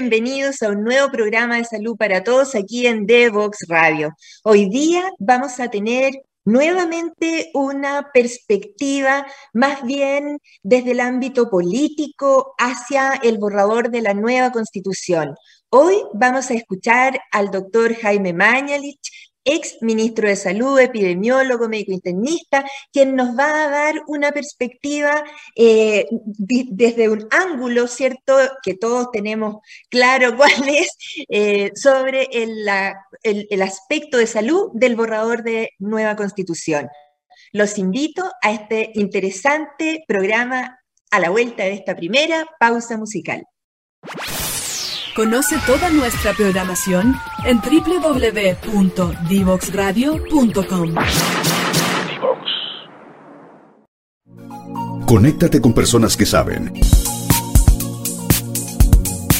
bienvenidos a un nuevo programa de salud para todos aquí en Devox Radio. Hoy día vamos a tener nuevamente una perspectiva más bien desde el ámbito político hacia el borrador de la nueva constitución. Hoy vamos a escuchar al doctor Jaime Mañalich, ex ministro de Salud, epidemiólogo, médico internista, quien nos va a dar una perspectiva eh, desde un ángulo, ¿cierto?, que todos tenemos claro cuál es, eh, sobre el, el aspecto de salud del borrador de nueva constitución. Los invito a este interesante programa a la vuelta de esta primera pausa musical. Conoce toda nuestra programación en www.divoxradio.com. Conéctate con personas que saben.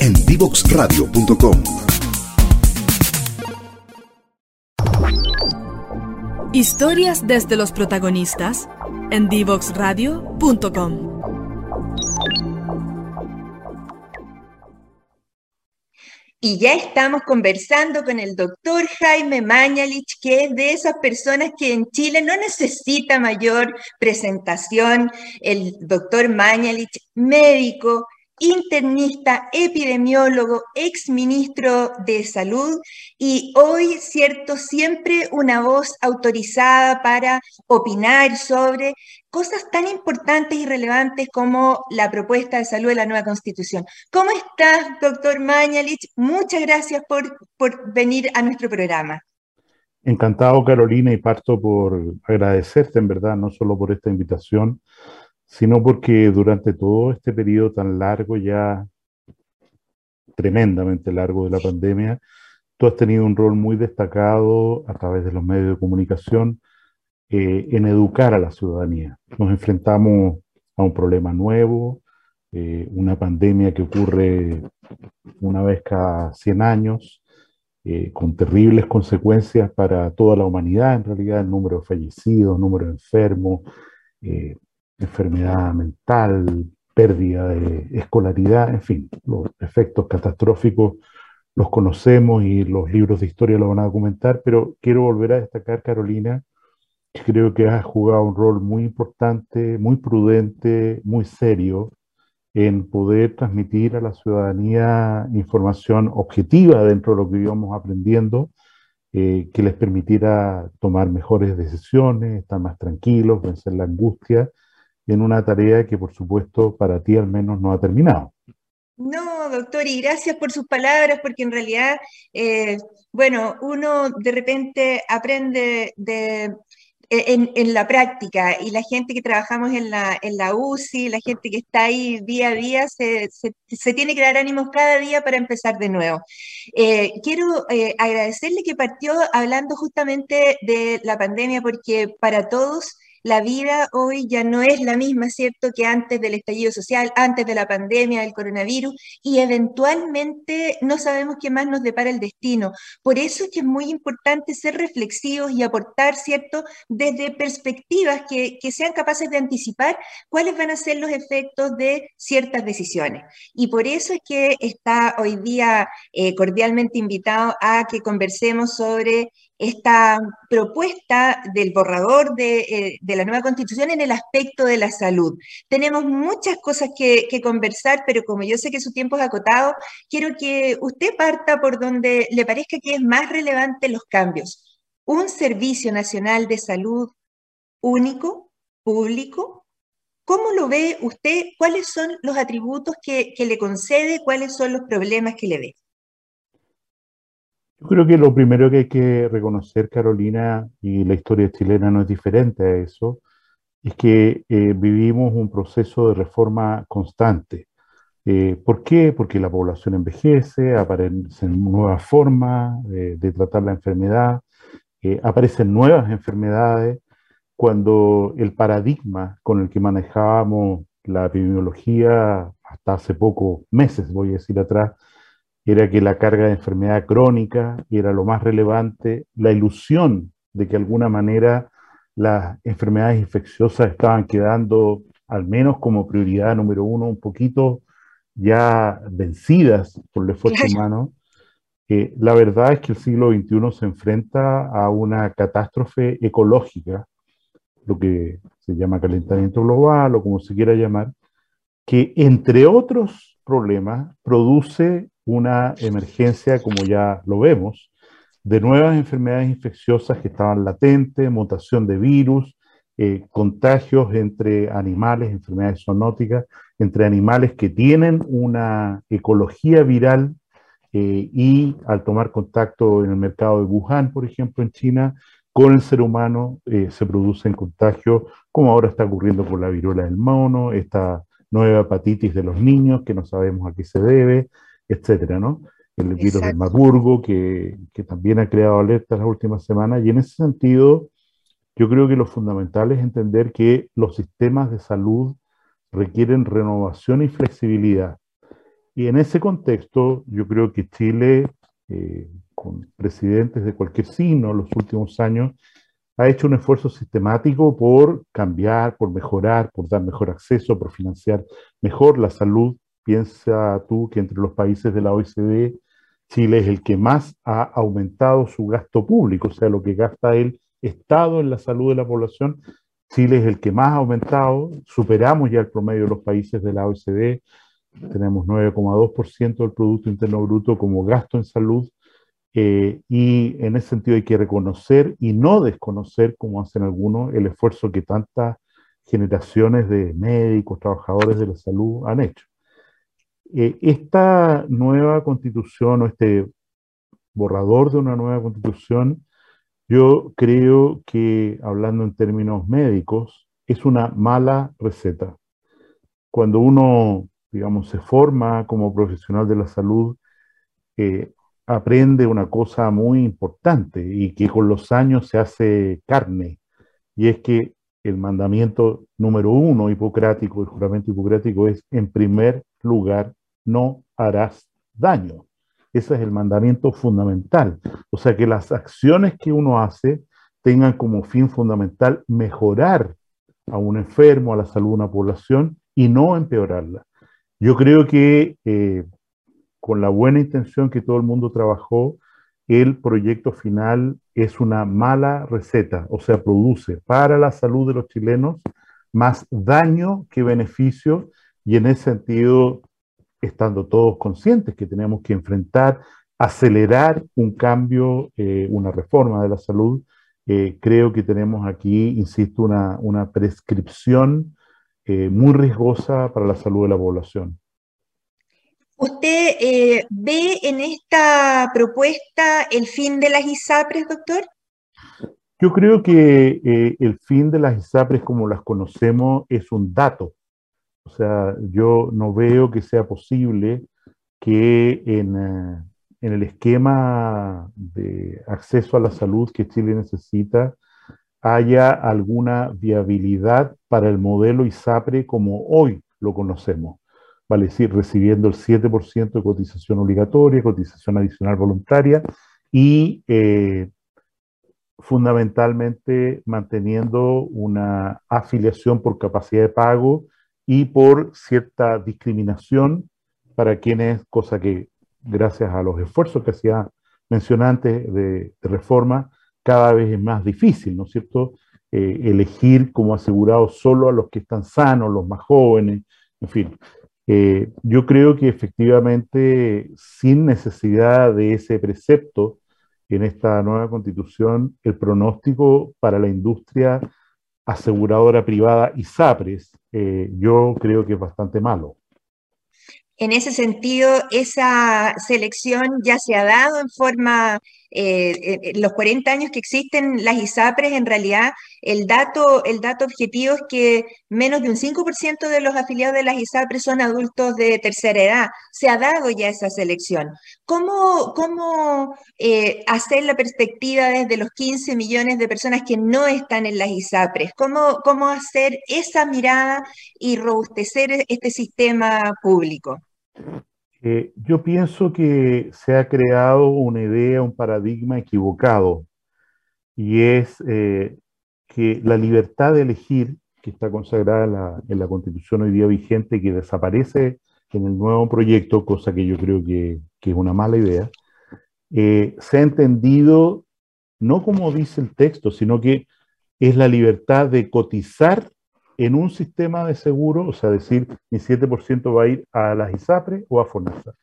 En divoxradio.com. Historias desde los protagonistas en divoxradio.com. Y ya estamos conversando con el doctor Jaime Mañalich, que es de esas personas que en Chile no necesita mayor presentación. El doctor Mañalich, médico, internista, epidemiólogo, ex ministro de Salud y hoy, cierto, siempre una voz autorizada para opinar sobre cosas tan importantes y relevantes como la propuesta de salud de la nueva constitución. ¿Cómo estás, doctor Mañalich? Muchas gracias por, por venir a nuestro programa. Encantado, Carolina, y parto por agradecerte, en verdad, no solo por esta invitación, sino porque durante todo este periodo tan largo, ya tremendamente largo de la pandemia, tú has tenido un rol muy destacado a través de los medios de comunicación eh, en educar a la ciudadanía. Nos enfrentamos a un problema nuevo, eh, una pandemia que ocurre una vez cada 100 años, eh, con terribles consecuencias para toda la humanidad, en realidad el número de fallecidos, número de enfermos, enfermedad mental, pérdida de escolaridad, en fin, los efectos catastróficos los conocemos y los libros de historia lo van a documentar, pero quiero volver a destacar, Carolina, que creo que has jugado un rol muy importante, muy prudente, muy serio en poder transmitir a la ciudadanía información objetiva dentro de lo que íbamos aprendiendo, eh, que les permitiera tomar mejores decisiones, estar más tranquilos, vencer la angustia en una tarea que por supuesto para ti al menos no ha terminado. No, doctor, y gracias por sus palabras, porque en realidad, eh, bueno, uno de repente aprende de, en, la práctica y la gente que trabajamos en la, en la UCI, la gente que está ahí día a día, se, se, tiene que dar ánimos cada día para empezar de nuevo. Eh, quiero eh, agradecerle que partió hablando justamente de la pandemia, porque para todos la vida hoy ya no es la misma, ¿cierto?, que antes del estallido social, antes de la pandemia, del coronavirus, y eventualmente no sabemos qué más nos depara el destino. Por eso es que es muy importante ser reflexivos y aportar, ¿cierto?, desde perspectivas que, sean capaces de anticipar cuáles van a ser los efectos de ciertas decisiones. Y por eso es que está hoy día eh, cordialmente invitado a que conversemos sobre esta propuesta del borrador eh, de, la nueva constitución en el aspecto de la salud. Tenemos muchas cosas que, conversar, pero como yo sé que su tiempo es acotado, quiero que usted parta por donde le parezca que es más relevante los cambios. Un servicio nacional de salud único, público. ¿Cómo lo ve usted? ¿Cuáles son los atributos que, que le concede? ¿Cuáles son los problemas que le ve? Yo creo que lo primero que hay que reconocer, Carolina, y la historia chilena no es diferente a eso, es que eh, vivimos un proceso de reforma constante. Eh, ¿Por qué? Porque la población envejece, aparecen nuevas formas eh, de tratar la enfermedad, aparecen nuevas enfermedades. Cuando el paradigma con el que manejábamos la epidemiología hasta hace pocos meses, voy a decir atrás, era que la carga de enfermedad crónica era lo más relevante, la ilusión de que de alguna manera las enfermedades infecciosas estaban quedando al menos como prioridad número uno un poquito ya vencidas por el esfuerzo humano, eh, la verdad es que el siglo XXI se enfrenta a una catástrofe ecológica, lo que se llama calentamiento global o como se quiera llamar, que entre otros problemas produce una emergencia, como ya lo vemos, de nuevas enfermedades infecciosas que estaban latentes, mutación de virus, eh, contagios entre animales, enfermedades zoonóticas, entre animales que tienen una ecología viral eh, y al tomar contacto en el mercado de Wuhan, por ejemplo, en China, con el ser humano eh, se producen contagios, como ahora está ocurriendo con la viruela del mono, esta nueva hepatitis de los niños que no sabemos a qué se debe, etcétera, ¿no? el virus de Marburgo, que, que, también ha creado alertas las últimas semanas. Y en ese sentido, yo creo que lo fundamental es entender que los sistemas de salud requieren renovación y flexibilidad. Y en ese contexto, yo creo que Chile, eh, con presidentes de cualquier signo en los últimos años, ha hecho un esfuerzo sistemático por cambiar, por mejorar, por dar mejor acceso, por financiar mejor la salud. Piensa tú que entre los países de la OECD Chile es el que más ha aumentado su gasto público, o sea, lo que gasta el Estado en la salud de la población. Chile es el que más ha aumentado, superamos ya el promedio de los países de la OECD, tenemos 9,2% del Producto Interno Bruto como gasto en salud, eh, y en ese sentido hay que reconocer y no desconocer, como hacen algunos, el esfuerzo que tantas generaciones de médicos, trabajadores de la salud han hecho. Eh, esta nueva constitución o este borrador de una nueva constitución, yo creo que, hablando en términos médicos, es una mala receta. Cuando uno, digamos, se forma como profesional de la salud, eh, aprende una cosa muy importante y que con los años se hace carne, y es que el mandamiento número uno hipocrático, el juramento hipocrático es, en primer lugar, no harás daño. Ese es el mandamiento fundamental. O sea, que las acciones que uno hace tengan como fin fundamental mejorar a un enfermo, a la salud de una población y no empeorarla. Yo creo que eh, con la buena intención que todo el mundo trabajó, el proyecto final es una mala receta, o sea, produce para la salud de los chilenos más daño que beneficio y en ese sentido estando todos conscientes que tenemos que enfrentar, acelerar un cambio, eh, una reforma de la salud, eh, creo que tenemos aquí, insisto, una, prescripción eh, muy riesgosa para la salud de la población. ¿Usted ve en esta propuesta el fin de las ISAPRES, doctor? Yo creo que el fin de las ISAPRES como las conocemos es un dato, o sea, yo no veo que sea posible que en, eh, en, el esquema de acceso a la salud que Chile necesita haya alguna viabilidad para el modelo ISAPRE como hoy lo conocemos. Vale decir, recibiendo el 7% de cotización obligatoria, cotización adicional voluntaria y eh, fundamentalmente manteniendo una afiliación por capacidad de pago y por cierta discriminación para quienes, cosa que gracias a los esfuerzos que hacía mencionante de, reforma, cada vez es más difícil, ¿no es cierto? Eh, elegir como asegurado solo a los que están sanos, los más jóvenes, en fin. Eh, yo creo que efectivamente, sin necesidad de ese precepto en esta nueva constitución, el pronóstico para la industria aseguradora privada y SAPRES, eh, yo creo que es bastante malo. En ese sentido, esa selección ya se ha dado en forma, eh, los 40 años que existen las ISAPRES, en realidad el dato, el dato objetivo es que menos de un 5% de los afiliados de las ISAPRES son adultos de tercera edad. Se ha dado ya esa selección. ¿Cómo, cómo eh, hacer la perspectiva desde los 15 millones de personas que no están en las ISAPRES? ¿Cómo, cómo hacer esa mirada y robustecer este sistema público? Eh, yo pienso que se ha creado una idea, un paradigma equivocado, y es eh, que la libertad de elegir, que está consagrada en la, Constitución hoy día vigente, que desaparece en el nuevo proyecto, cosa que yo creo que, que es una mala idea, eh, se ha entendido no como dice el texto, sino que es la libertad de cotizar en un sistema de seguro, o sea, decir, mi 7% va a ir a la ISAPRE o a FONASA.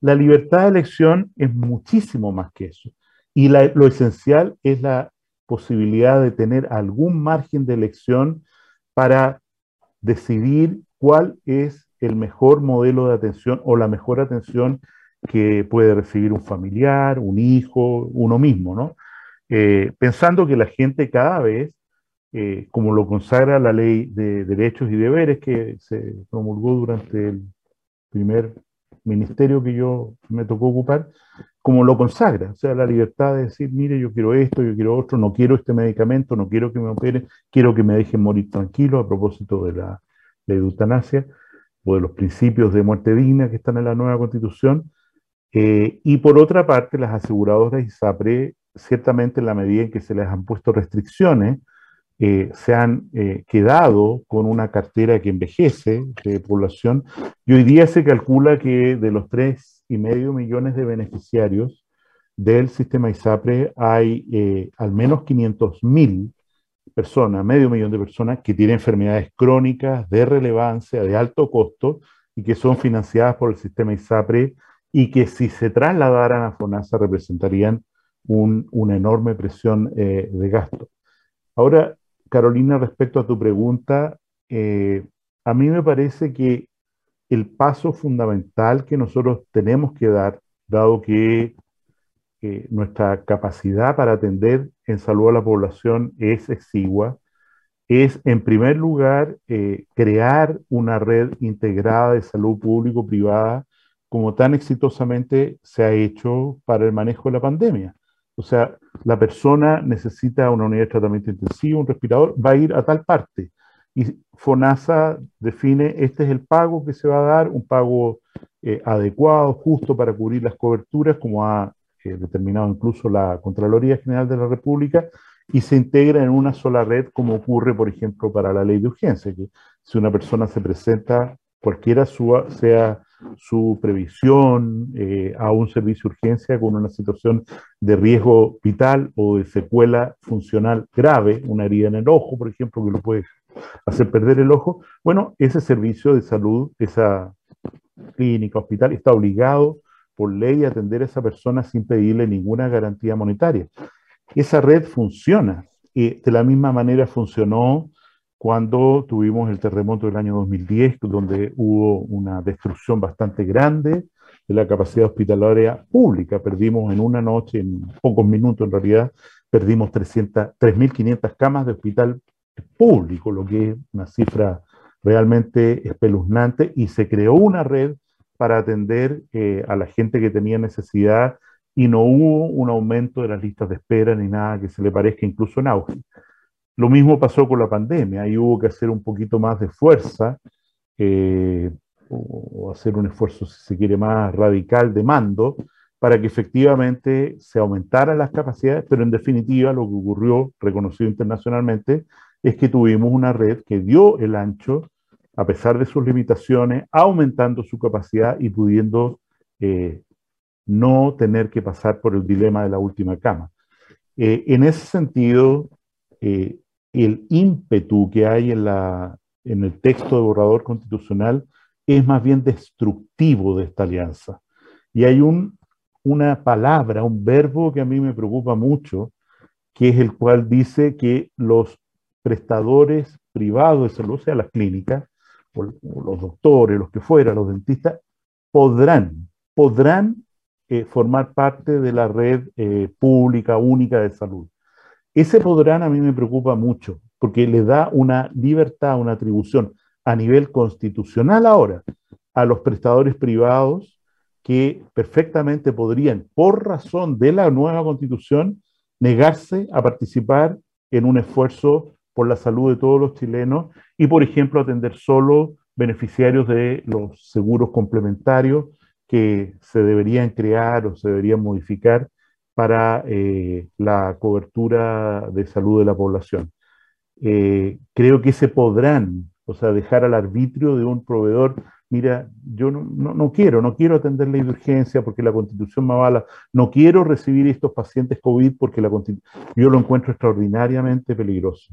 La libertad de elección es muchísimo más que eso. Y lo esencial es la posibilidad de tener algún margen de elección para decidir cuál es el mejor modelo de atención o la mejor atención que puede recibir un familiar, un hijo, uno mismo, ¿no? Eh, pensando que la gente cada vez, eh, como lo consagra la ley de derechos y deberes que se promulgó durante el primer ministerio que yo me tocó ocupar, como lo consagra, o sea, la libertad de decir, mire, yo quiero esto, yo quiero otro, no quiero este medicamento, no quiero que me operen, quiero que me dejen morir tranquilo a propósito de la, de eutanasia o de los principios de muerte digna que están en la nueva constitución. Eh, y por otra parte, las aseguradoras ISAPRE, ciertamente en la medida en que se les han puesto restricciones, eh, se han eh, quedado con una cartera que envejece de población y hoy día se calcula que de los tres y medio millones de beneficiarios del sistema ISAPRE hay eh, al menos 500 mil personas, medio millón de personas que tienen enfermedades crónicas de relevancia, de alto costo y que son financiadas por el sistema ISAPRE y que si se trasladaran a FONASA representarían una enorme presión de gasto. Ahora, Carolina, respecto a tu pregunta, eh, a mí me parece que el paso fundamental que nosotros tenemos que dar, dado que eh, nuestra capacidad para atender en salud a la población es exigua, es en primer lugar eh, crear una red integrada de salud público-privada como tan exitosamente se ha hecho para el manejo de la pandemia. O sea, la persona necesita una unidad de tratamiento intensivo, un respirador, va a ir a tal parte. Y FONASA define, este es el pago que se va a dar, un pago eh, adecuado, justo para cubrir las coberturas, como ha eh, determinado incluso la Contraloría General de la República, y se integra en una sola red, como ocurre, por ejemplo, para la ley de urgencia, que si una persona se presenta, cualquiera sea su previsión eh, a un servicio de urgencia con una situación de riesgo vital o de secuela funcional grave, una herida en el ojo, por ejemplo, que lo puede hacer perder el ojo, bueno, ese servicio de salud, esa clínica, hospital, está obligado por ley a atender a esa persona sin pedirle ninguna garantía monetaria. Esa red funciona y de la misma manera funcionó cuando tuvimos el terremoto del año 2010, donde hubo una destrucción bastante grande de la capacidad hospitalaria pública. Perdimos en una noche, en pocos minutos en realidad, perdimos 3.500 camas de hospital público, lo que es una cifra realmente espeluznante, y se creó una red para atender eh, a la gente que tenía necesidad y no hubo un aumento de las listas de espera ni nada que se le parezca incluso en auge. Lo mismo pasó con la pandemia, ahí hubo que hacer un poquito más de fuerza eh, o hacer un esfuerzo, si se quiere, más radical de mando para que efectivamente se aumentaran las capacidades, pero en definitiva lo que ocurrió, reconocido internacionalmente, es que tuvimos una red que dio el ancho, a pesar de sus limitaciones, aumentando su capacidad y pudiendo eh, no tener que pasar por el dilema de la última cama. Eh, en ese sentido, el ímpetu que hay en, la, el texto de borrador constitucional es más bien destructivo de esta alianza. Y hay un, una palabra, un verbo que a mí me preocupa mucho, que es el cual dice que los prestadores privados de salud, o sea, las clínicas, los doctores, los que fueran, los dentistas, podrán, podrán eh, formar parte de la red eh, pública única de salud. Ese podrán a mí me preocupa mucho, porque le da una libertad, una atribución a nivel constitucional ahora a los prestadores privados que perfectamente podrían, por razón de la nueva constitución, negarse a participar en un esfuerzo por la salud de todos los chilenos y, por ejemplo, atender solo beneficiarios de los seguros complementarios que se deberían crear o se deberían modificar para eh, la cobertura de salud de la población. Eh, creo que se podrán, o sea, dejar al arbitrio de un proveedor mira, yo no, no, quiero, no quiero atender de urgencia porque la constitución me avala, no quiero recibir estos pacientes COVID porque la yo lo encuentro extraordinariamente peligroso.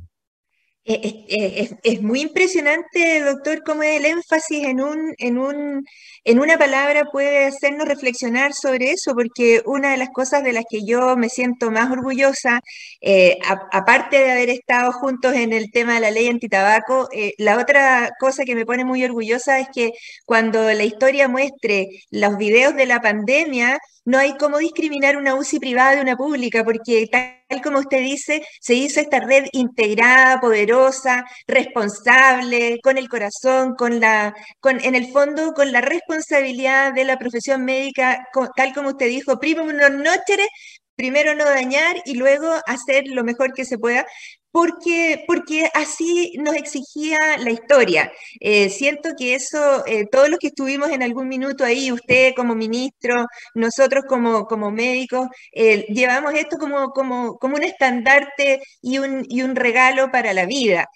Es, muy impresionante, doctor, cómo el énfasis en, un, en, un, en una palabra puede hacernos reflexionar sobre eso, porque una de las cosas de las que yo me siento más orgullosa, eh, aparte de haber estado juntos en el tema de la ley antitabaco, eh, la otra cosa que me pone muy orgullosa es que cuando la historia muestre los videos de la pandemia, no hay cómo discriminar una UCI privada de una pública, porque como usted dice, se hizo esta red integrada, poderosa, responsable, con el corazón, con la, con, en el fondo, con la responsabilidad de la profesión médica, tal como usted dijo, primero no nocere, primero no dañar y luego hacer lo mejor que se pueda porque, porque así nos exigía la historia. Eh, siento que eso, eh, todos los que estuvimos en algún minuto ahí, usted como ministro, nosotros como, como médicos, eh, llevamos esto como, como, como un estandarte y un, y un regalo para la vida.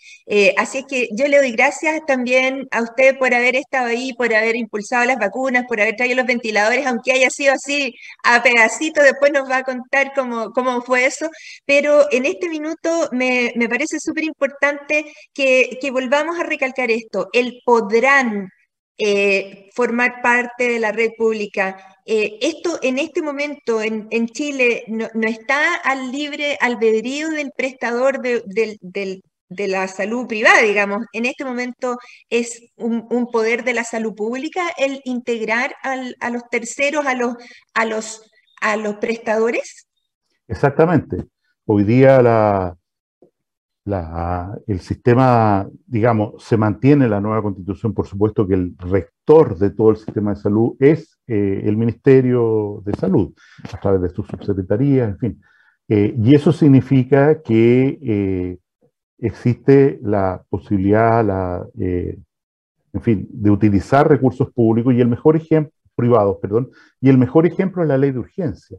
así es que yo le doy gracias también a usted por haber estado ahí, por haber impulsado las vacunas, por haber traído los ventiladores, aunque haya sido así a pedacito, después nos va a contar cómo, cómo fue eso, pero en este minuto me, me, parece súper importante que, volvamos a recalcar esto. El podrán eh, formar parte de la red pública. Eh, esto en este momento en, Chile no, está al libre albedrío del prestador de, la salud privada, digamos. En este momento es un, poder de la salud pública el integrar a los terceros, a los, a, los, a los prestadores. Exactamente. Hoy día la, el sistema, digamos, se mantiene la nueva constitución, por supuesto que el rector de todo el sistema de salud es eh, el Ministerio de Salud, a través de su subsecretaría, en fin. Eh, y eso significa que eh, existe la posibilidad, la, en fin, de utilizar recursos públicos y el mejor ejemplo, privados, perdón, y el mejor ejemplo es la ley de urgencia.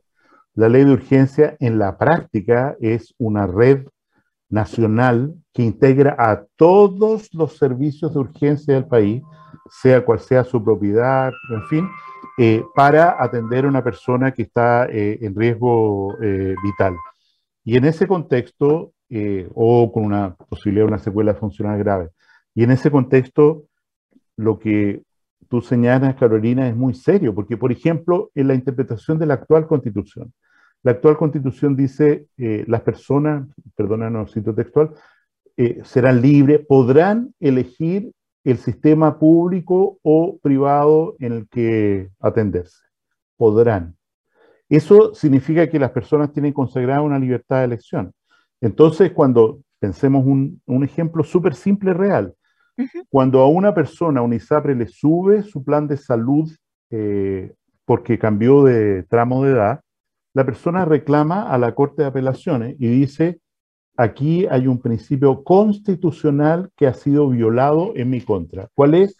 La ley de urgencia en la práctica es una red nacional que integra a todos los servicios de urgencia del país, sea cual sea su propiedad, en fin, eh, para atender a una persona que está eh, en riesgo eh, vital. Y en ese contexto, o con una posibilidad de una secuela funcional grave, y en ese contexto, lo que tú señalas, Carolina, es muy serio, porque, por ejemplo, en la interpretación de la actual constitución, la actual constitución dice, eh, las personas, perdónanos, cito textual, eh, serán libres, podrán elegir el sistema público o privado en el que atenderse. Podrán. Eso significa que las personas tienen consagrada una libertad de elección. Entonces, cuando pensemos un, ejemplo súper simple, real, cuando a una persona, un ISAPRE, le sube su plan de salud eh, porque cambió de tramo de edad, la persona reclama a la Corte de Apelaciones y dice, aquí hay un principio constitucional que ha sido violado en mi contra. ¿Cuál es?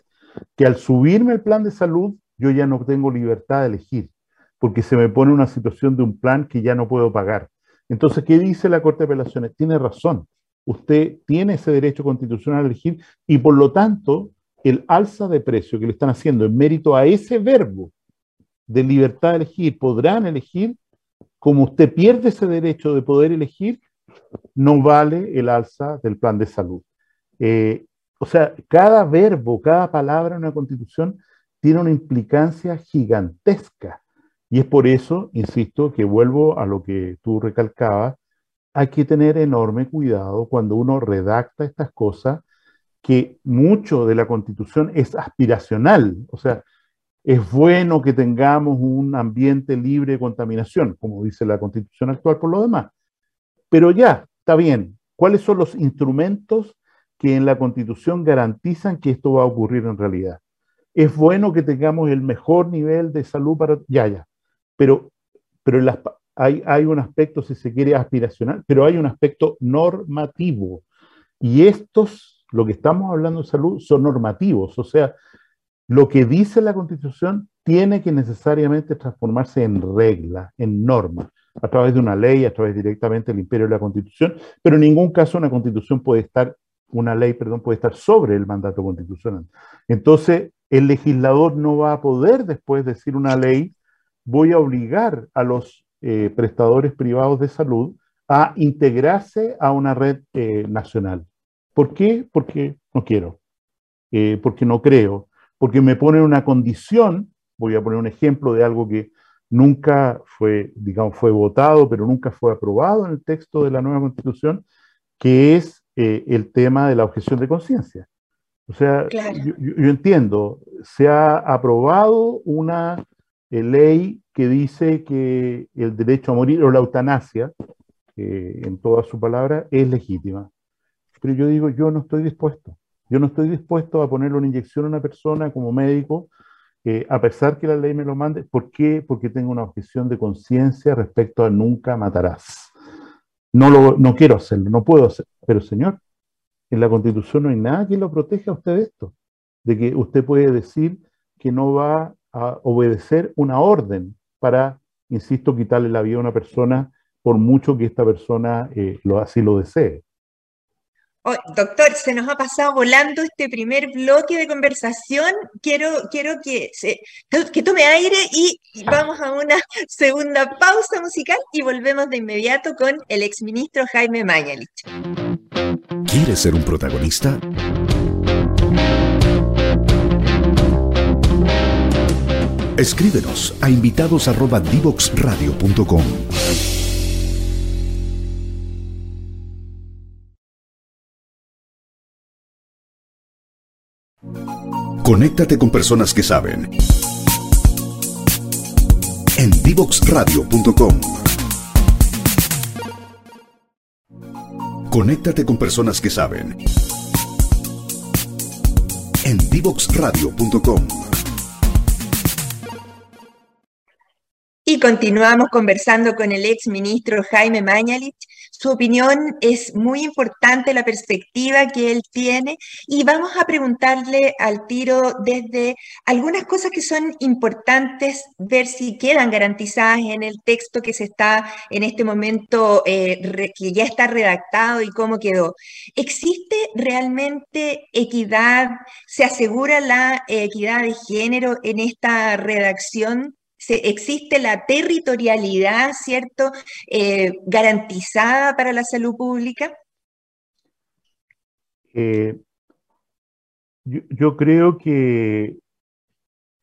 Que al subirme el plan de salud, yo ya no tengo libertad de elegir, porque se me pone una situación de un plan que ya no puedo pagar. Entonces, ¿qué dice la Corte de Apelaciones? Tiene razón. Usted tiene ese derecho constitucional a elegir y por lo tanto, el alza de precio que le están haciendo en mérito a ese verbo de libertad de elegir, podrán elegir, como usted pierde ese derecho de poder elegir, no vale el alza del plan de salud. Eh, o sea, cada verbo, cada palabra en una constitución tiene una implicancia gigantesca. Y es por eso, insisto, que vuelvo a lo que tú recalcabas, hay que tener enorme cuidado cuando uno redacta estas cosas, que mucho de la constitución es aspiracional. O sea, es bueno que tengamos un ambiente libre de contaminación, como dice la constitución actual por lo demás. Pero ya, está bien. ¿Cuáles son los instrumentos que en la constitución garantizan que esto va a ocurrir en realidad? Es bueno que tengamos el mejor nivel de salud para... Ya, ya. Pero, pero hay, hay un aspecto, si se quiere, aspiracional, pero hay un aspecto normativo. Y estos, lo que estamos hablando de salud, son normativos. O sea, lo que dice la Constitución tiene que necesariamente transformarse en regla, en norma, a través de una ley, a través directamente del imperio de la Constitución, pero en ningún caso una Constitución puede estar una ley, perdón, puede estar sobre el mandato constitucional. Entonces, el legislador no va a poder después decir una ley, voy a obligar a los eh, prestadores privados de salud a integrarse a una red eh, nacional. ¿Por qué? Porque no quiero, eh, porque no creo, porque me ponen una condición, voy a poner un ejemplo de algo que nunca fue, digamos, fue votado, pero nunca fue aprobado en el texto de la nueva constitución, que es el tema de la objeción de conciencia. O sea, yo, entiendo, se ha aprobado una eh, ley que dice que el derecho a morir o la eutanasia, en toda su palabra, es legítima. Pero yo digo, yo no estoy dispuesto. Yo no estoy dispuesto a ponerle una inyección a una persona como médico, eh, a pesar que la ley me lo mande. ¿Por qué? Porque tengo una objeción de conciencia respecto a nunca matarás. No, lo, no quiero hacerlo, no puedo hacerlo. Pero señor, en la Constitución no hay nada que lo proteja a usted de esto, de que usted puede decir que no va a obedecer una orden para, insisto, quitarle la vida a una persona por mucho que esta persona eh, lo, así lo desee. Oh, doctor, se nos ha pasado volando este primer bloque de conversación. Quiero, quiero que, que tome aire y vamos a una segunda pausa musical y volvemos de inmediato con el exministro Jaime Mañalich. ¿Quieres ser un protagonista? Escríbenos a invitados@divoxradio.com. Conéctate con personas que saben. En divoxradio.com. Conéctate con personas que saben. En divoxradio.com. Y continuamos conversando con el ex ministro Jaime Mañalich. Su opinión es muy importante, la perspectiva que él tiene, y vamos a preguntarle al tiro desde algunas cosas que son importantes, ver si quedan garantizadas en el texto que se está en este momento, eh, que ya está redactado y cómo quedó. ¿Existe realmente equidad? ¿Se asegura la equidad de género en esta redacción? Existe la territorialidad, ¿cierto?, eh, garantizada para la salud pública? Eh, yo, creo que,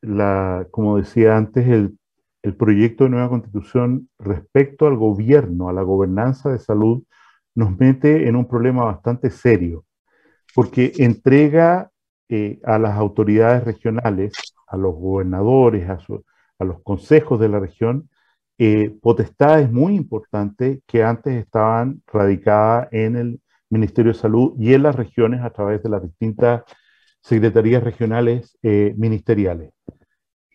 la, como decía antes, el, el proyecto de nueva constitución respecto al gobierno, a la gobernanza de salud, nos mete en un problema bastante serio, porque entrega eh, a las autoridades regionales, a los gobernadores, a, su, a los consejos de la región eh, potestades muy importantes que antes estaban radicadas en el Ministerio de Salud y en las regiones a través de las distintas secretarías regionales eh, ministeriales.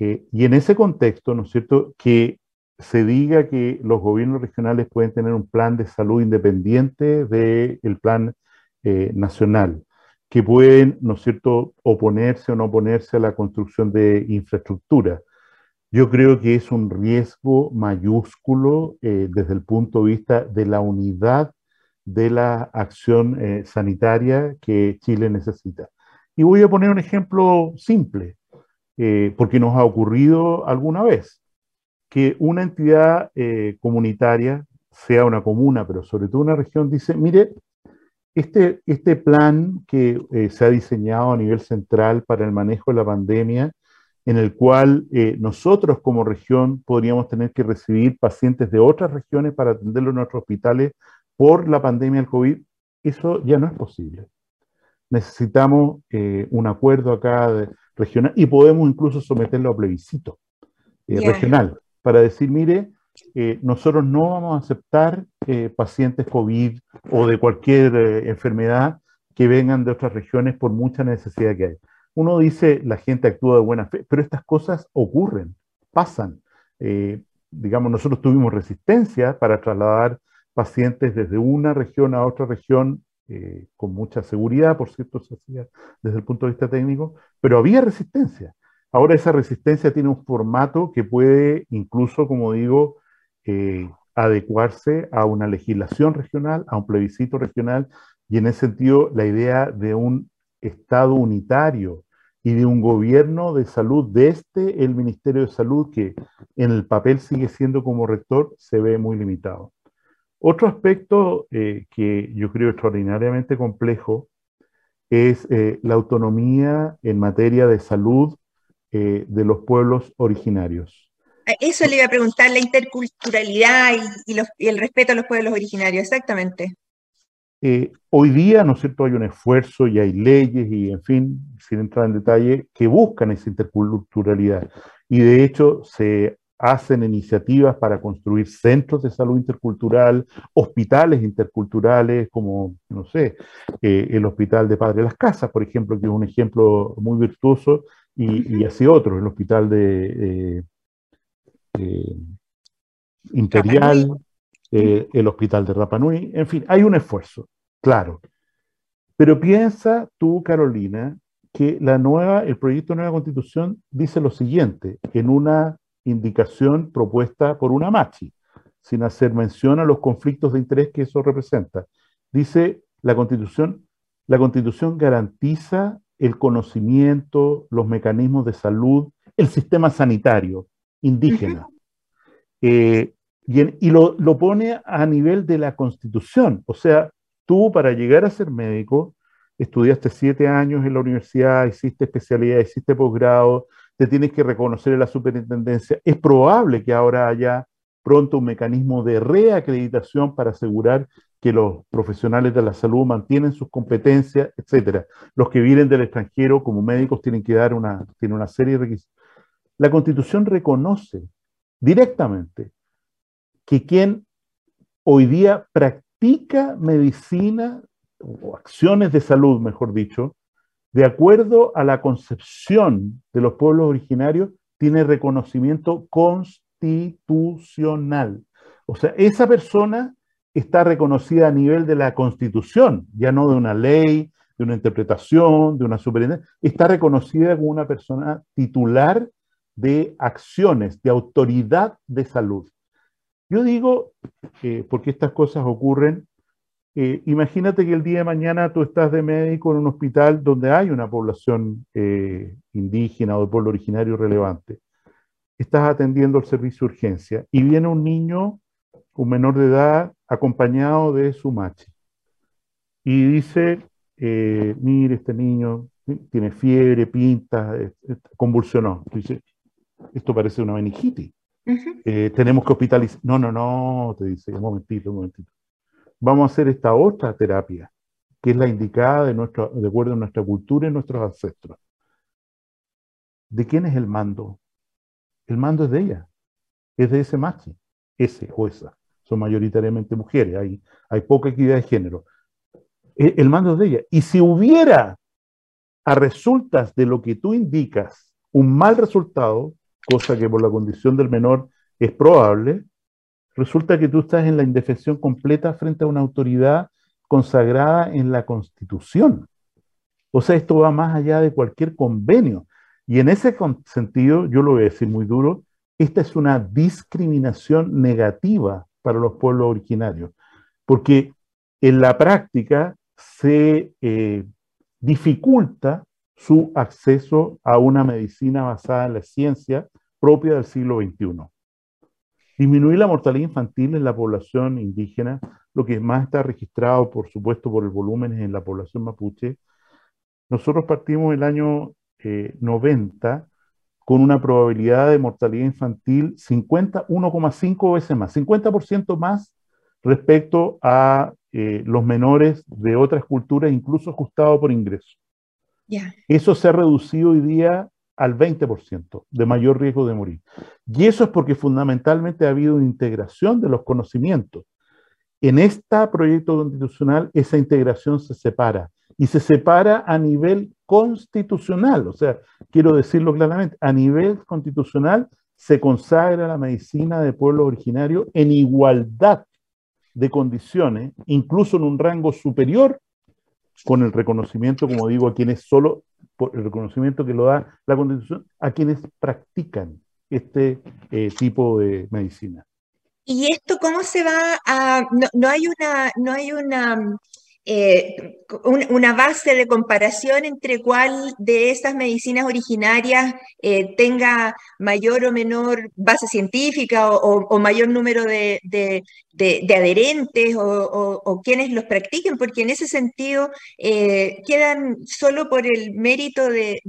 Eh, y en ese contexto, ¿no es cierto?, que se diga que los gobiernos regionales pueden tener un plan de salud independiente del plan nacional, que pueden, ¿no es cierto?, oponerse o no oponerse a la construcción de infraestructura, yo creo que es un riesgo mayúsculo eh, desde el punto de vista de la unidad de la acción eh, sanitaria que Chile necesita. Y voy a poner un ejemplo simple, eh, porque nos ha ocurrido alguna vez que una entidad comunitaria, sea una comuna, pero sobre todo una región, dice, mire, este, este plan que se ha diseñado a nivel central para el manejo de la pandemia, en el cual eh, nosotros como región podríamos tener que recibir pacientes de otras regiones para atenderlos en nuestros hospitales por la pandemia del COVID, eso ya no es posible. Necesitamos eh, un acuerdo acá regional y podemos incluso someterlo a plebiscito eh, regional para decir, mire, nosotros no vamos a aceptar pacientes COVID o de cualquier enfermedad que vengan de otras regiones por mucha necesidad que hay uno dice la gente actúa de buena fe, pero estas cosas ocurren, pasan. Eh, digamos, nosotros tuvimos resistencia para trasladar pacientes desde una región a otra región eh, con mucha seguridad, por cierto, se hacía desde el punto de vista técnico, pero había resistencia. Ahora esa resistencia tiene un formato que puede incluso, como digo, eh, adecuarse a una legislación regional, a un plebiscito regional Y en ese sentido, la idea de un Estado unitario y de un gobierno de salud desde el Ministerio de Salud, que en el papel sigue siendo como rector, se ve muy limitado. Otro aspecto eh, que yo creo extraordinariamente complejo es eh, la autonomía en materia de salud eh, de los pueblos originarios. Eso le iba a preguntar, la interculturalidad y, y el respeto a los pueblos originarios, exactamente. Eh, hoy día, ¿no es cierto?, hay un esfuerzo y hay leyes y, en fin, sin entrar en detalle, que buscan esa interculturalidad. Y de hecho, se hacen iniciativas para construir centros de salud intercultural, hospitales interculturales, como, no sé, eh, el Hospital de Padre Las Casas, por ejemplo, que es un ejemplo muy virtuoso, y, así otro, el Hospital de eh, Imperial, el Hospital de Rapanui, en fin, hay un esfuerzo. Claro. Pero piensa tú, Carolina, que la nueva, el proyecto de nueva constitución dice lo siguiente, en una indicación propuesta por una machi, sin hacer mención a los conflictos de interés que eso representa. Dice la constitución, la constitución garantiza el conocimiento, los mecanismos de salud, el sistema sanitario indígena. Eh, y, lo, pone a nivel de la constitución, o sea, Tú para llegar a ser médico, estudiaste siete años en la universidad, hiciste especialidad, hiciste posgrado, te tienes que reconocer en la superintendencia. Es probable que ahora haya pronto un mecanismo de reacreditación para asegurar que los profesionales de la salud mantienen sus competencias, etcétera. Los que vienen del extranjero como médicos tienen que dar una, una serie de requisitos. La Constitución reconoce directamente que quien hoy día practica medicina o acciones de salud, mejor dicho, de acuerdo a la concepción de los pueblos originarios, tiene reconocimiento constitucional. O sea, esa persona está reconocida a nivel de la constitución, ya no de una ley, de una interpretación, de una superintendencia, está reconocida como una persona titular de acciones, de autoridad de salud. Yo digo, eh, porque estas cosas ocurren, eh, imagínate que el día de mañana tú estás de médico en un hospital donde hay una población eh, indígena o de pueblo originario relevante. Estás atendiendo el servicio de urgencia y viene un niño, un menor de edad, acompañado de su machi. Y dice, mire, este niño tiene fiebre, pinta, convulsionó. Dice, esto parece una meningitis. Eh, tenemos que hospitalizar. No, no, no, te dice, un momentito, un momentito. Vamos a hacer esta otra terapia, que es la indicada de, nuestro, de acuerdo a nuestra cultura y nuestros ancestros. ¿De quién es el mando? El mando es de ella, es de ese macho, ese o esa. Son mayoritariamente mujeres, hay, hay poca equidad de género. E, el mando es de ella. Y si hubiera a resultas de lo que tú indicas un mal resultado, cosa que por la condición del menor es probable, resulta que tú estás en la indefensión completa frente a una autoridad consagrada en la Constitución. O sea, esto va más allá de cualquier convenio. Y en ese sentido, yo lo voy a decir muy duro, esta es una discriminación negativa para los pueblos originarios, porque en la práctica se eh, dificulta su acceso a una medicina basada en la ciencia propia del siglo XXI. Disminuir la mortalidad infantil en la población indígena, lo que más está registrado, por supuesto, por el volumen en la población mapuche. Nosotros partimos el año 90 eh, con una probabilidad de mortalidad infantil 1,5 veces más, 50% más respecto a eh, los menores de otras culturas, incluso ajustado por ingreso. Eso se ha reducido hoy día al 20% de mayor riesgo de morir. Y eso es porque fundamentalmente ha habido una integración de los conocimientos. En este proyecto constitucional esa integración se separa y se separa a nivel constitucional, o sea, quiero decirlo claramente, a nivel constitucional se consagra la medicina de pueblo originario en igualdad de condiciones, incluso en un rango superior con el reconocimiento, como digo, a quienes solo, por el reconocimiento que lo da la Constitución, a quienes practican este eh, tipo de medicina. ¿Y esto cómo se va a.? No, hay una. No hay una eh, una base de comparación entre cuál de esas medicinas originarias eh, tenga mayor o menor base científica o, mayor número de, adherentes o, quienes los practiquen, porque en ese sentido eh, quedan solo por el mérito de,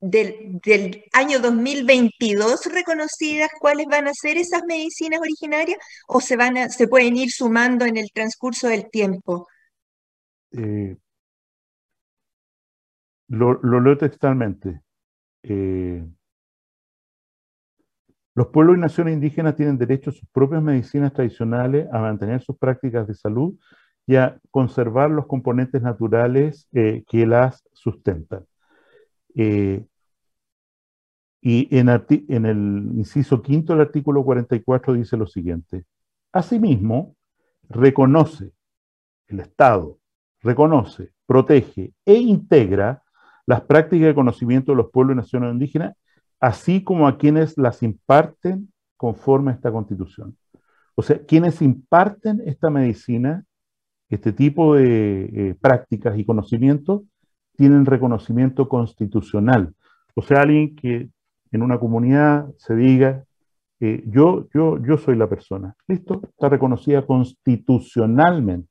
del, año 2022 reconocidas cuáles van a ser esas medicinas originarias o se, van a, se pueden ir sumando en el transcurso del tiempo? Eh, lo, leo textualmente. Eh, los pueblos y naciones indígenas tienen derecho a sus propias medicinas tradicionales, a mantener sus prácticas de salud y a conservar los componentes naturales eh, que las sustentan. Y en, en, el inciso quinto del artículo 44 dice lo siguiente. Asimismo, reconoce el Estado, reconoce, protege e integra las prácticas de conocimiento de los pueblos y naciones indígenas, así como a quienes las imparten conforme a esta constitución. O sea, quienes imparten esta medicina, este tipo de eh, prácticas y conocimientos, tienen reconocimiento constitucional. O sea, alguien que en una comunidad se diga, eh, yo, yo, yo soy la persona. ¿Listo? Está reconocida constitucionalmente.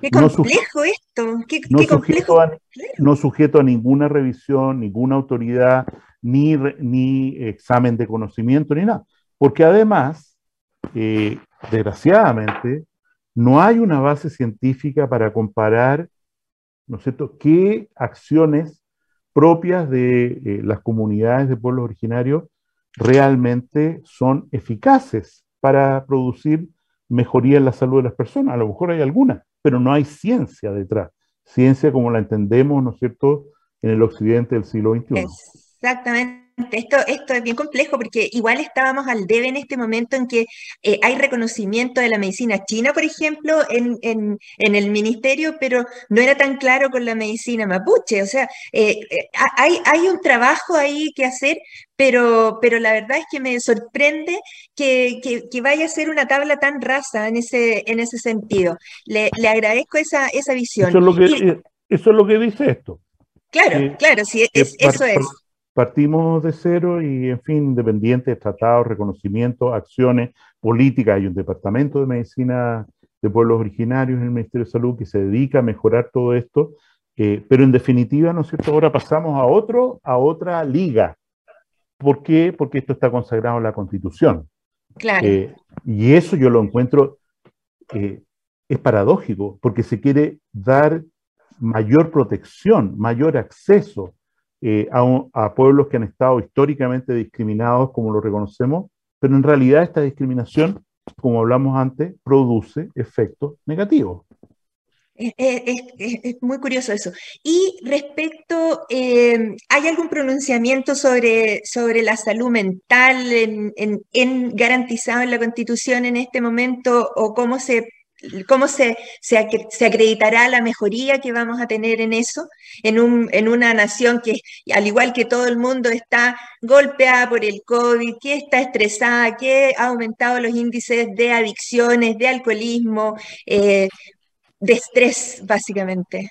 Qué complejo esto. Qué, no, complejo. Sujeto a, no sujeto a ninguna revisión, ninguna autoridad, ni, ni examen de conocimiento, ni nada. Porque además, eh, desgraciadamente, no hay una base científica para comparar, ¿no es cierto?, qué acciones propias de eh, las comunidades de pueblos originarios realmente son eficaces para producir mejoría en la salud de las personas. A lo mejor hay alguna, pero no hay ciencia detrás. Ciencia como la entendemos, ¿no es cierto?, en el occidente del siglo XXI. Exactamente. Esto, esto es bien complejo porque igual estábamos al debe en este momento en que eh, hay reconocimiento de la medicina china, por ejemplo, en, el ministerio, pero no era tan claro con la medicina mapuche. O sea, eh, eh, hay, hay un trabajo ahí que hacer, pero, pero la verdad es que me sorprende que, vaya a ser una tabla tan rasa en ese, en ese sentido. Le, agradezco esa, esa visión. Eso es, lo que, eso es lo que dice esto. Claro, claro, sí, eso es. Partimos de cero y, en fin, independientes, tratados, reconocimientos, acciones, políticas. Hay un departamento de medicina de pueblos originarios en el Ministerio de Salud que se dedica a mejorar todo esto. Eh, pero en definitiva, ¿no es cierto? Ahora pasamos a otro, a otra liga. ¿Por qué? Porque esto está consagrado en la Constitución. Claro. Eh, y eso yo lo encuentro, eh, es paradójico, porque se quiere dar mayor protección, mayor acceso eh, a, pueblos que han estado históricamente discriminados, como lo reconocemos, pero en realidad esta discriminación, como hablamos antes, produce efectos negativos. Es, muy curioso eso. Y respecto, eh, ¿hay algún pronunciamiento sobre, sobre la salud mental en, garantizado en la Constitución en este momento o cómo se ¿Cómo se, se, acreditará la mejoría que vamos a tener en eso? En, un, en una nación que, al igual que todo el mundo, está golpeada por el COVID, que está estresada, que ha aumentado los índices de adicciones, de alcoholismo, eh, de estrés, básicamente.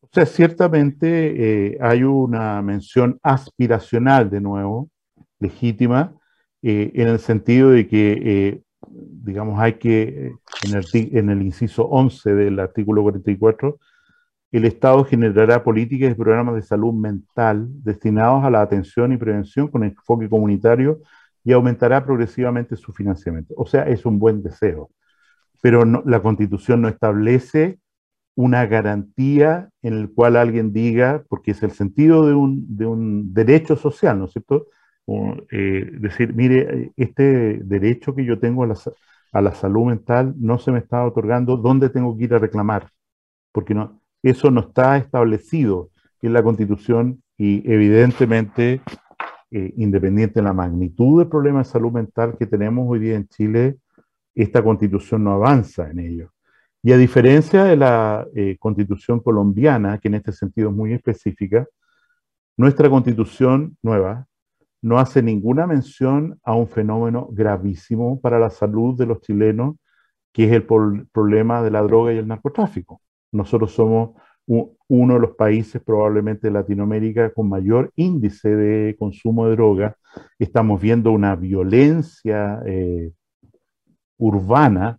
O sea, ciertamente eh, hay una mención aspiracional, de nuevo, legítima, eh, en el sentido de que digamos, hay que, en el, en el inciso 11 del artículo 44, el Estado generará políticas y programas de salud mental destinados a la atención y prevención con enfoque comunitario y aumentará progresivamente su financiamiento. O sea, es un buen deseo, pero la Constitución no establece una garantía en el cual alguien diga, porque es el sentido de un, de un derecho social, ¿no es cierto? Eh, decir, mire, este derecho que yo tengo a la, a la, salud mental no se me está otorgando, ¿dónde tengo que ir a reclamar? Porque no, eso no está establecido en la Constitución y evidentemente, eh, independiente de la magnitud del problema de salud mental que tenemos hoy día en Chile, esta Constitución no avanza en ello. Y a diferencia de la eh, Constitución colombiana, que en este sentido es muy específica, nuestra Constitución nueva no hace ninguna mención a un fenómeno gravísimo para la salud de los chilenos, que es el problema de la droga y el narcotráfico. Nosotros somos uno de los países probablemente de Latinoamérica con mayor índice de consumo de droga. Estamos viendo una violencia eh, urbana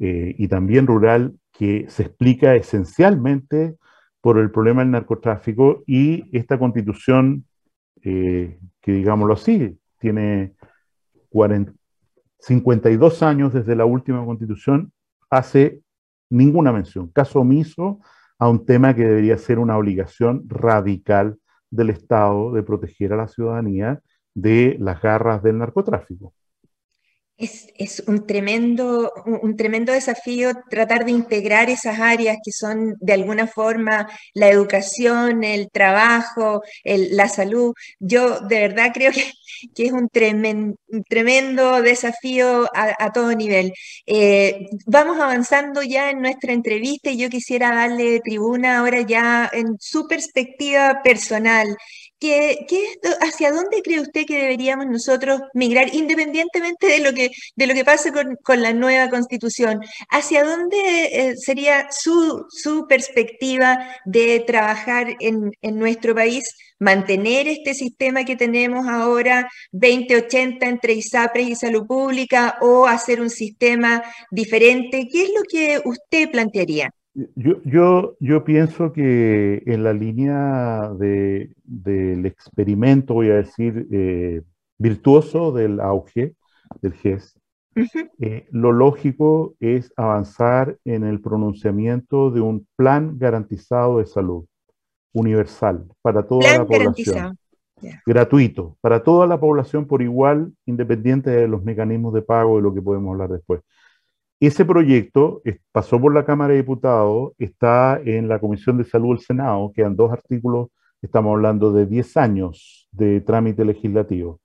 eh, y también rural que se explica esencialmente por el problema del narcotráfico y esta constitución, eh, que digámoslo así, tiene 52 años desde la última constitución, hace ninguna mención, caso omiso a un tema que debería ser una obligación radical del Estado de proteger a la ciudadanía de las garras del narcotráfico. Es, un, tremendo, un tremendo desafío tratar de integrar esas áreas que son de alguna forma la educación, el trabajo, la salud. Yo de verdad creo que, es un, tremendo desafío a, todo nivel. Eh, vamos avanzando ya en nuestra entrevista y yo quisiera darle tribuna ahora ya en su perspectiva personal. ¿Qué, ¿Hacia dónde cree usted que deberíamos nosotros migrar, independientemente de lo que, de lo que pase con, la nueva constitución? ¿Hacia dónde eh, sería su, su, perspectiva de trabajar en, en, nuestro país? ¿Mantener este sistema que tenemos ahora, 2080 entre ISAPRES y salud pública, o hacer un sistema diferente? ¿Qué es lo que usted plantearía? Yo, yo, yo pienso que en la línea de, del experimento, voy a decir, eh, virtuoso del auge del GES, eh, lo lógico es avanzar en el pronunciamiento de un plan garantizado de salud universal para toda la población. Gratuito, para toda la población por igual, independiente de los mecanismos de pago de lo que podemos hablar después. Ese proyecto pasó por la Cámara de Diputados, está en la Comisión de Salud del Senado, quedan dos artículos, estamos hablando de 10 años de trámite legislativo.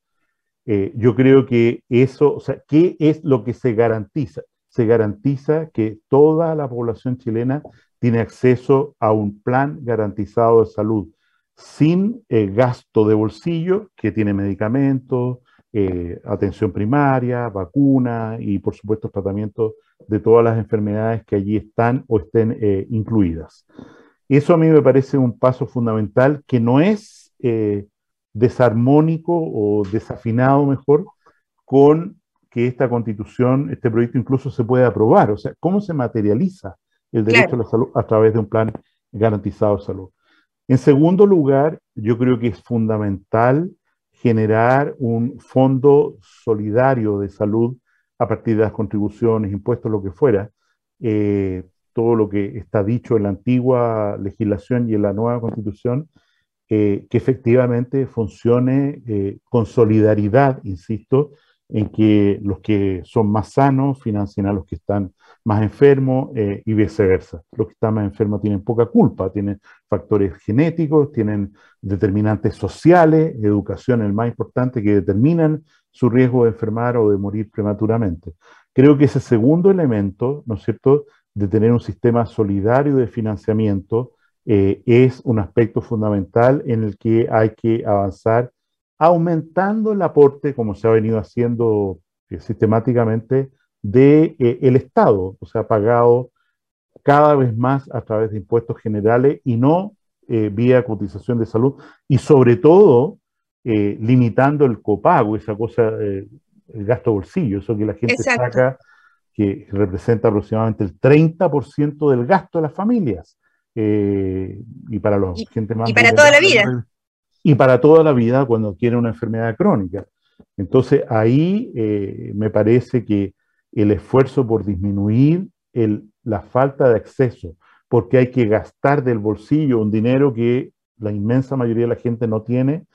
Eh, yo creo que eso, o sea, ¿qué es lo que se garantiza? Se garantiza que toda la población chilena tiene acceso a un plan garantizado de salud sin gasto de bolsillo, que tiene medicamentos, eh, atención primaria, vacuna y por supuesto tratamiento de todas las enfermedades que allí están o estén eh, incluidas. Eso a mí me parece un paso fundamental que no es eh, desarmónico o desafinado mejor con que esta constitución, este proyecto incluso se puede aprobar. O sea, ¿cómo se materializa el derecho a la salud a través de un plan garantizado de salud? En segundo lugar, yo creo que es fundamental generar un fondo solidario de salud a partir de las contribuciones, impuestos, lo que fuera, eh, todo lo que está dicho en la antigua legislación y en la nueva constitución, eh, que efectivamente funcione eh, con solidaridad, insisto, en que los que son más sanos financien a los que están más enfermos eh, y viceversa. Los que están más enfermos tienen poca culpa, tienen factores genéticos, tienen determinantes sociales, educación el más importante, que determinan su riesgo de enfermar o de morir prematuramente. Creo que ese segundo elemento, ¿no es cierto?, de tener un sistema solidario de financiamiento eh, es un aspecto fundamental en el que hay que avanzar aumentando el aporte, como se ha venido haciendo eh, sistemáticamente, del de, eh, Estado, o sea, pagado cada vez más a través de impuestos generales y no eh, vía cotización de salud, y sobre todo limitando el copago, esa cosa, el gasto bolsillo, eso que la gente saca, que representa aproximadamente el 30% del gasto de las familias. y para los gente más... Y para toda la vida y para toda la vida cuando tiene una enfermedad crónica. Entonces ahí eh, me parece que el esfuerzo por disminuir la falta de acceso, porque hay que gastar del bolsillo un dinero que la inmensa mayoría de la gente no tiene,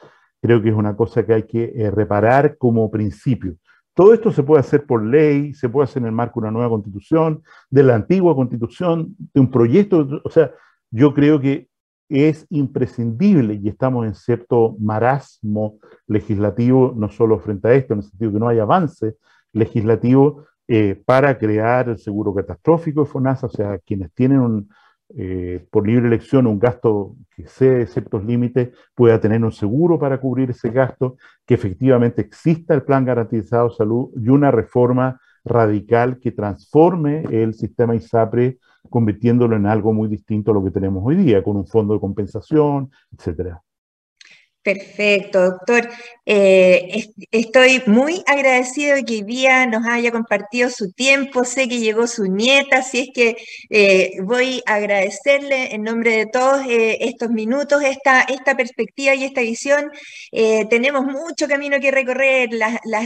creo que es una cosa que hay que eh, reparar como principio. Todo esto se puede hacer por ley, se puede hacer en el marco de una nueva constitución, de la antigua constitución, de un proyecto, o sea, yo creo que es imprescindible y estamos en cierto marasmo legislativo, no solo frente a esto, en el sentido que no hay avance legislativo eh, para crear el seguro catastrófico de FONASA, o sea, quienes tienen un, eh, por libre elección un gasto que de ciertos límites, pueda tener un seguro para cubrir ese gasto, que efectivamente exista el plan garantizado de salud y una reforma radical que transforme el sistema ISAPRE, convirtiéndolo en algo muy distinto a lo que tenemos hoy día, con un fondo de compensación, etcétera. Perfecto, doctor. Eh, estoy muy agradecido de que hoy día nos haya compartido su tiempo. Sé que llegó su nieta, así es que eh, voy a agradecerle en nombre de todos eh, estos minutos, esta, esta perspectiva y esta visión. tenemos mucho camino que recorrer.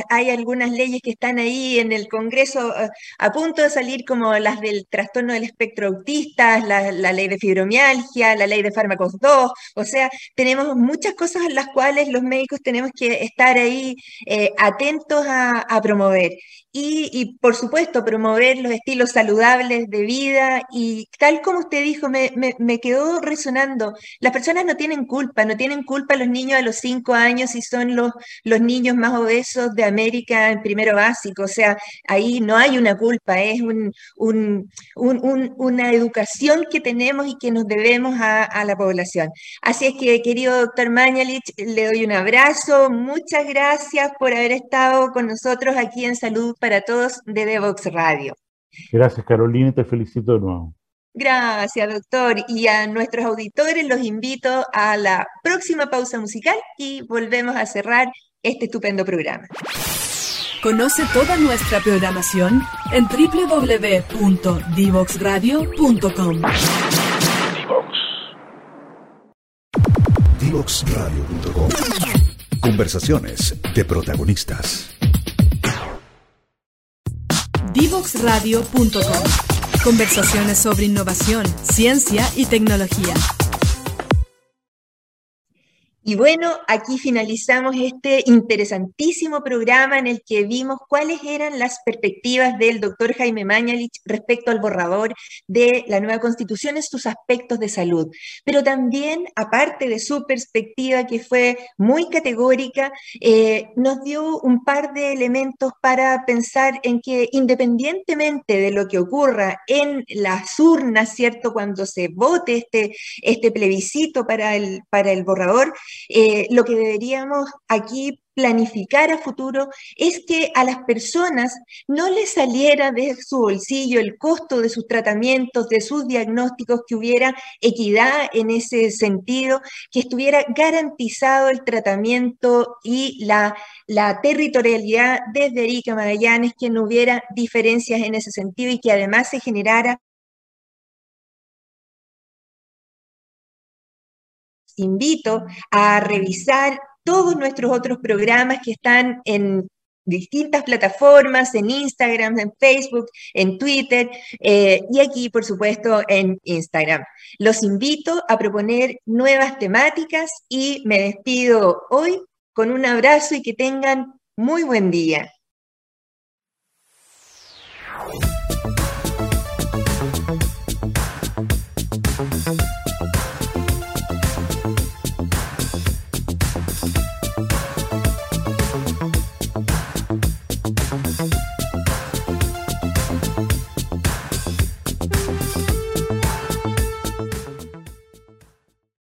hay algunas leyes que están ahí en el Congreso a punto de salir, como las del trastorno del espectro autista, la, la ley de fibromialgia, la ley de fármacos 2. O sea, tenemos muchas cosas las cuales los médicos tenemos que estar ahí eh, atentos a, promover. Y, por supuesto, promover los estilos saludables de vida. Y tal como usted dijo, me, quedó resonando, las personas no tienen culpa, no tienen culpa los niños a los cinco años y son los, los niños más obesos de América en primero básico. O sea, ahí no hay una culpa, es una educación que tenemos y que nos debemos a, a la población. Así es que, querido doctor Le doy un abrazo. Muchas gracias por haber estado con nosotros aquí en Salud para Todos de Devox Radio. Gracias, Carolina, y te felicito de nuevo. Gracias, doctor. Y a nuestros auditores los invito a la próxima pausa musical y volvemos a cerrar este estupendo programa. Conoce toda nuestra programación en www.divoxradio.com. Divoxradio.com. Conversaciones de protagonistas. Divoxradio.com. Conversaciones sobre innovación, ciencia y tecnología. Y bueno, aquí finalizamos este interesantísimo programa en el que vimos cuáles eran las perspectivas del doctor Jaime Mañalich respecto al borrador de la nueva constitución en sus aspectos de salud. Pero también, aparte de su perspectiva, que fue muy categórica, eh, nos dio un par de elementos para pensar en que independientemente de lo que ocurra en las urnas, ¿cierto? Cuando se vote este, este plebiscito para el, para el borrador, eh, lo que deberíamos aquí planificar a futuro es que a las personas no les saliera de su bolsillo el costo de sus tratamientos, de sus diagnósticos, que hubiera equidad en ese sentido, que estuviera garantizado el tratamiento y la, la territorialidad desde Erika Magallanes, que no hubiera diferencias en ese sentido y que además se generara invito a revisar todos nuestros otros programas que están en distintas plataformas, en Instagram, en Facebook, en Twitter eh, y aquí, por supuesto, en Instagram. Los invito a proponer nuevas temáticas y me despido hoy con un abrazo y que tengan muy buen día.